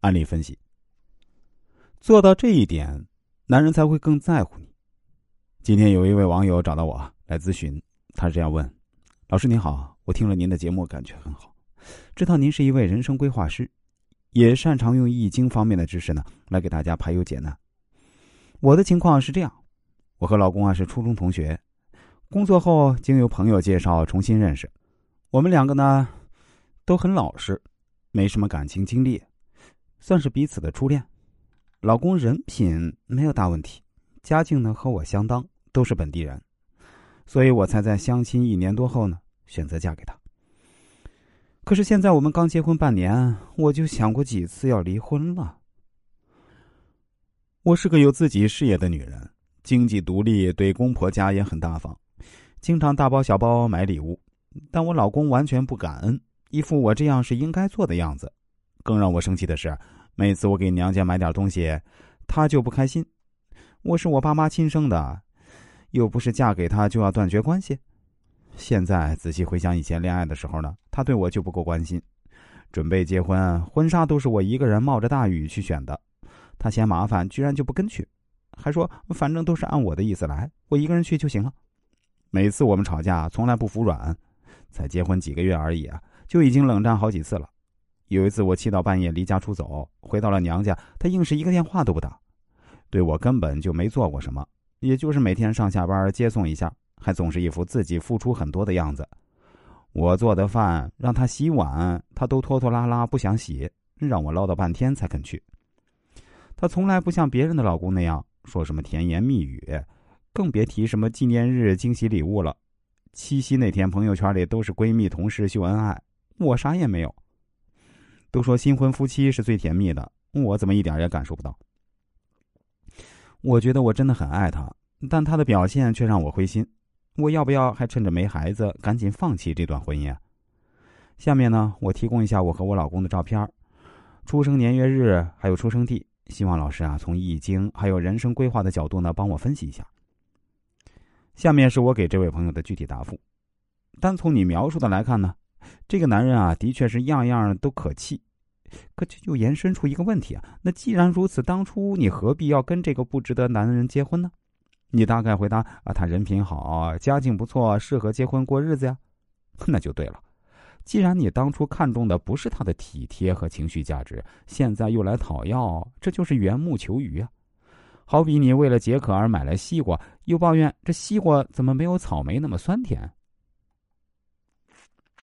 案例分析。做到这一点，男人才会更在乎你。今天有一位网友找到我来咨询，他是这样问：“老师您好，我听了您的节目，感觉很好，知道您是一位人生规划师，也擅长用易经方面的知识呢，来给大家排忧解难。我的情况是这样，我和老公啊是初中同学，工作后经由朋友介绍重新认识，我们两个呢都很老实，没什么感情经历，算是彼此的初恋。老公人品没有大问题，家境呢和我相当。”都是本地人，所以我才在相亲一年多后呢，选择嫁给他。可是现在我们刚结婚半年，我就想过几次要离婚了。我是个有自己事业的女人，经济独立，对公婆家也很大方，经常大包小包买礼物。但我老公完全不感恩，一副我这样是应该做的样子。更让我生气的是，每次我给娘家买点东西，他就不开心。我是我爸妈亲生的。又不是嫁给他就要断绝关系。现在仔细回想以前恋爱的时候呢，他对我就不够关心。准备结婚，婚纱都是我一个人冒着大雨去选的。他嫌麻烦，居然就不跟去，还说反正都是按我的意思来，我一个人去就行了。每次我们吵架，从来不服软。才结婚几个月而已啊，就已经冷战好几次了。有一次我气到半夜离家出走，回到了娘家，他硬是一个电话都不打，对我根本就没做过什么。也就是每天上下班接送一下，还总是一副自己付出很多的样子。我做的饭让他洗碗，他都拖拖拉拉不想洗，让我唠叨半天才肯去。他从来不像别人的老公那样说什么甜言蜜语，更别提什么纪念日惊喜礼物了。七夕那天，朋友圈里都是闺蜜同事秀恩爱，我啥也没有。都说新婚夫妻是最甜蜜的，我怎么一点也感受不到？我觉得我真的很爱他，但他的表现却让我灰心。我要不要还趁着没孩子赶紧放弃这段婚姻？下面呢，我提供一下我和我老公的照片，出生年月日还有出生地，希望老师啊从易经还有人生规划的角度呢帮我分析一下。下面是我给这位朋友的具体答复。单从你描述的来看呢，这个男人啊的确是样样都可气。可这就延伸出一个问题啊！那既然如此，当初你何必要跟这个不值得男人结婚呢？你大概回答啊，他人品好，家境不错，适合结婚过日子呀。那就对了。既然你当初看中的不是他的体贴和情绪价值，现在又来讨要，这就是缘木求鱼啊！好比你为了解渴而买来西瓜，又抱怨这西瓜怎么没有草莓那么酸甜。